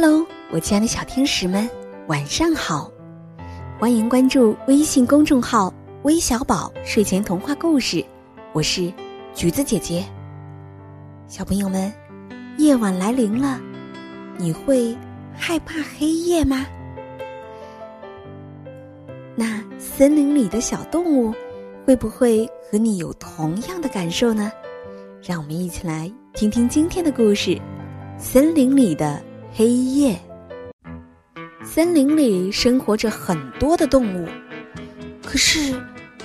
Hello，我亲爱的小天使们，晚上好！欢迎关注微信公众号“微小宝睡前童话故事”，我是橘子姐姐。小朋友们，夜晚来临了，你会害怕黑夜吗？那森林里的小动物会不会和你有同样的感受呢？让我们一起来听听今天的故事：森林里的。黑夜，森林里生活着很多的动物，可是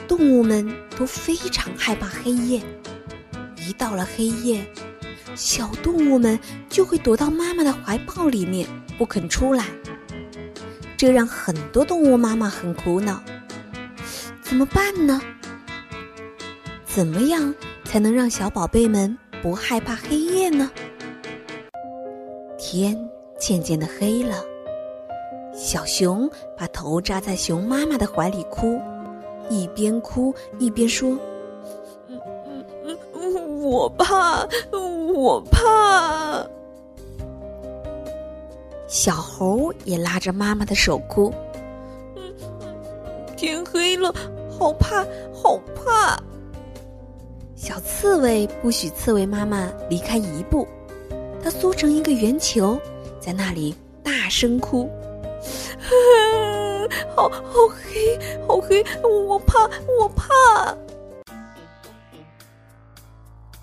动物们都非常害怕黑夜。一到了黑夜，小动物们就会躲到妈妈的怀抱里面，不肯出来。这让很多动物妈妈很苦恼，怎么办呢？怎么样才能让小宝贝们不害怕黑夜呢？天。渐渐的黑了，小熊把头扎在熊妈妈的怀里哭，一边哭一边说：“我怕，我怕。”小猴也拉着妈妈的手哭：“天黑了，好怕，好怕。”小刺猬不许刺猬妈妈离开一步，它缩成一个圆球。在那里大声哭，好好黑，好黑，我怕，我怕。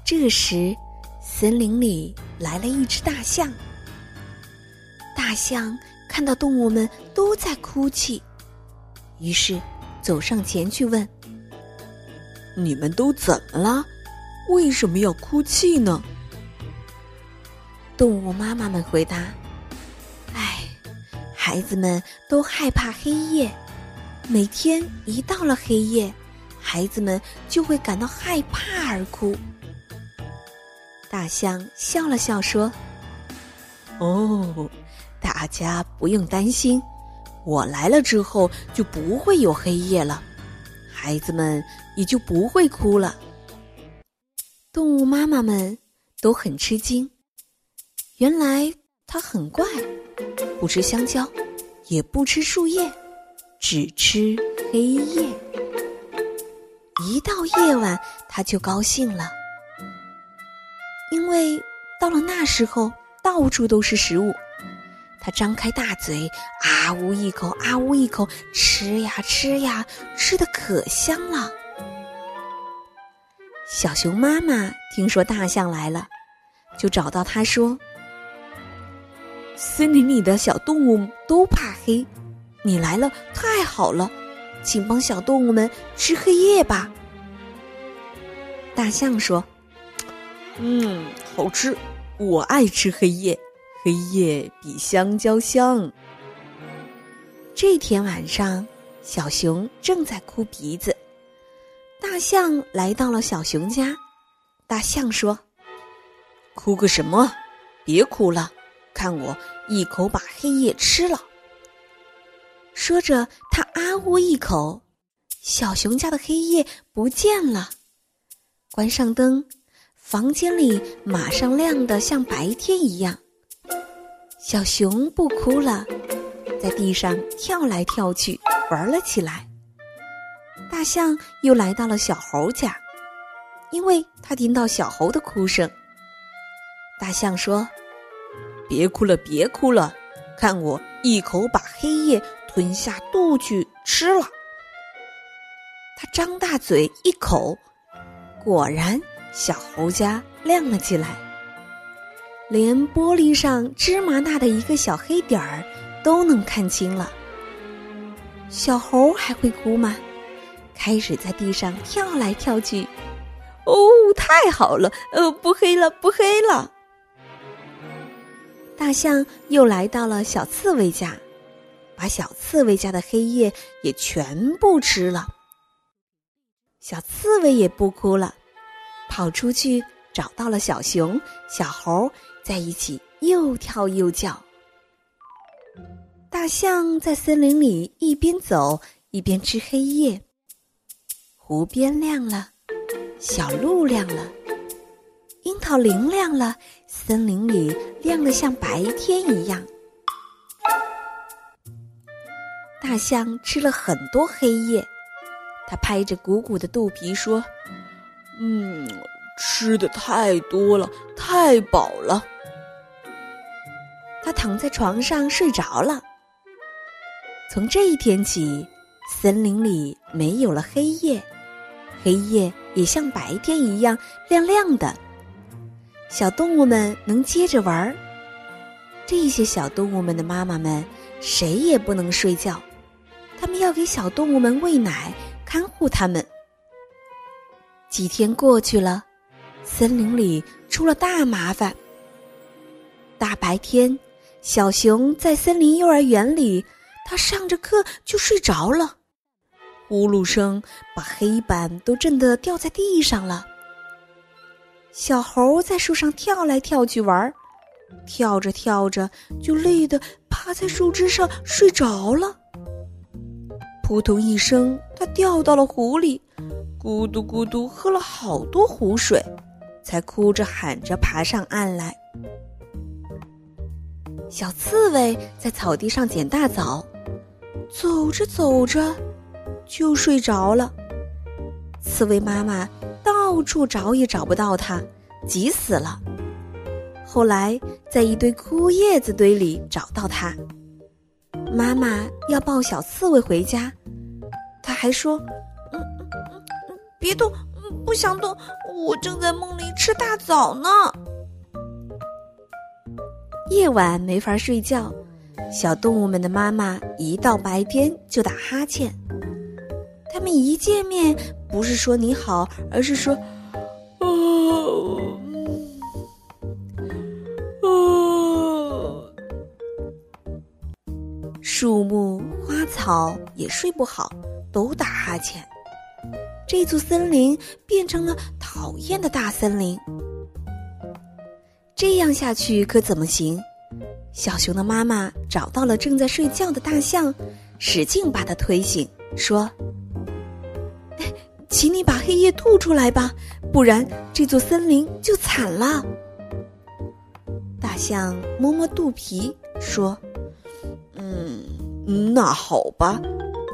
这时，森林里来了一只大象。大象看到动物们都在哭泣，于是走上前去问：“你们都怎么了？为什么要哭泣呢？”动物妈妈们回答。孩子们都害怕黑夜，每天一到了黑夜，孩子们就会感到害怕而哭。大象笑了笑说：“哦，大家不用担心，我来了之后就不会有黑夜了，孩子们也就不会哭了。”动物妈妈们都很吃惊，原来它很怪。不吃香蕉，也不吃树叶，只吃黑夜。一到夜晚，他就高兴了，因为到了那时候，到处都是食物。他张开大嘴，啊呜一口，啊呜一口，吃呀吃呀，吃的可香了。小熊妈妈听说大象来了，就找到他说。森林里的小动物都怕黑，你来了太好了，请帮小动物们吃黑夜吧。大象说：“嗯，好吃，我爱吃黑夜，黑夜比香蕉香。”这天晚上，小熊正在哭鼻子，大象来到了小熊家。大象说：“哭个什么？别哭了。”看我一口把黑夜吃了！说着，他啊呜一口，小熊家的黑夜不见了。关上灯，房间里马上亮得像白天一样。小熊不哭了，在地上跳来跳去玩了起来。大象又来到了小猴家，因为他听到小猴的哭声。大象说。别哭了，别哭了，看我一口把黑夜吞下肚去吃了。他张大嘴一口，果然小猴家亮了起来，连玻璃上芝麻大的一个小黑点儿都能看清了。小猴还会哭吗？开始在地上跳来跳去。哦，太好了，呃，不黑了，不黑了。大象又来到了小刺猬家，把小刺猬家的黑夜也全部吃了。小刺猬也不哭了，跑出去找到了小熊、小猴，在一起又跳又叫。大象在森林里一边走一边吃黑夜。湖边亮了，小路亮了。樱桃林亮了，森林里亮得像白天一样。大象吃了很多黑夜，它拍着鼓鼓的肚皮说：“嗯，吃的太多了，太饱了。”他躺在床上睡着了。从这一天起，森林里没有了黑夜，黑夜也像白天一样亮亮的。小动物们能接着玩儿。这些小动物们的妈妈们谁也不能睡觉，他们要给小动物们喂奶，看护它们。几天过去了，森林里出了大麻烦。大白天。小熊在森林幼儿园里，他上着课就睡着了，呼噜声把黑板都震得掉在地上了。小猴在树上跳来跳去玩，跳着跳着就累得趴在树枝上睡着了。扑通一声，它掉到了湖里，咕嘟咕嘟喝了好多湖水，才哭着喊着爬上岸来。小刺猬在草地上捡大枣，走着走着就睡着了。刺猬妈妈到处找也找不到它，急死了。后来在一堆枯叶子堆里找到它，妈妈要抱小刺猬回家，它还说：“嗯嗯嗯嗯，别动，不想动，我正在梦里吃大枣呢。”夜晚没法睡觉，小动物们的妈妈一到白天就打哈欠。他们一见面，不是说你好，而是说“哦，哦”。树木花草也睡不好，都打哈欠。这座森林变成了讨厌的大森林。这样下去可怎么行？小熊的妈妈找到了正在睡觉的大象，使劲把它推醒，说：“请你把黑夜吐出来吧，不然这座森林就惨了。”大象摸摸肚皮说：“嗯，那好吧，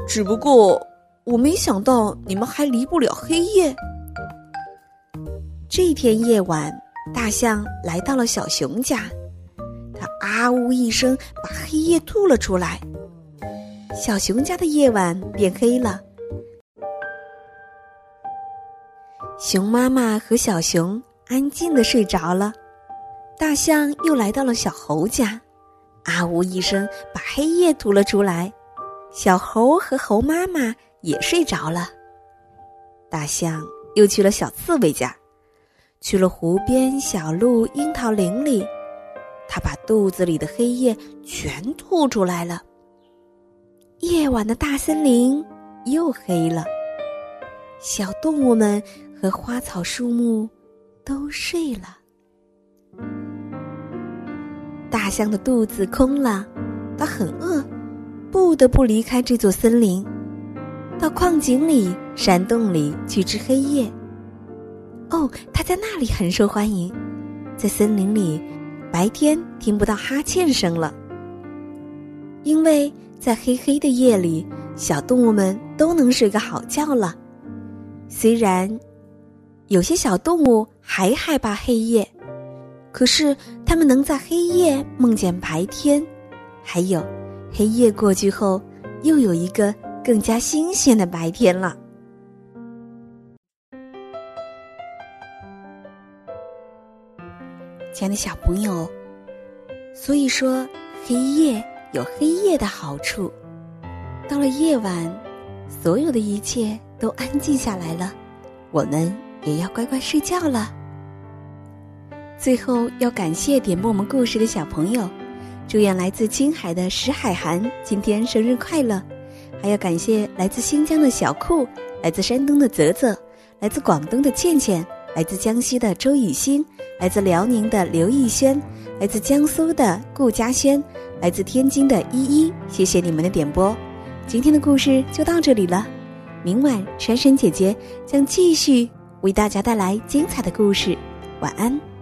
只不过我没想到你们还离不了黑夜。”这天夜晚。大象来到了小熊家，它啊呜一声把黑夜吐了出来。小熊家的夜晚变黑了，熊妈妈和小熊安静的睡着了。大象又来到了小猴家，啊呜一声把黑夜吐了出来。小猴和猴妈妈也睡着了。大象又去了小刺猬家。去了湖边小路樱桃林里，他把肚子里的黑夜全吐出来了。夜晚的大森林又黑了，小动物们和花草树木都睡了。大象的肚子空了，它很饿，不得不离开这座森林，到矿井里、山洞里去吃黑夜。哦，它在那里很受欢迎，在森林里，白天听不到哈欠声了，因为在黑黑的夜里，小动物们都能睡个好觉了。虽然有些小动物还害怕黑夜，可是它们能在黑夜梦见白天，还有黑夜过去后，又有一个更加新鲜的白天了。亲爱的小朋友，所以说黑夜有黑夜的好处。到了夜晚，所有的一切都安静下来了，我们也要乖乖睡觉了。最后要感谢点播我们故事的小朋友，祝愿来自青海的石海涵今天生日快乐！还要感谢来自新疆的小酷，来自山东的泽泽，来自广东的倩倩。来自江西的周雨欣，来自辽宁的刘逸轩，来自江苏的顾佳轩，来自天津的依依，谢谢你们的点播。今天的故事就到这里了，明晚珊珊姐姐将继续为大家带来精彩的故事。晚安。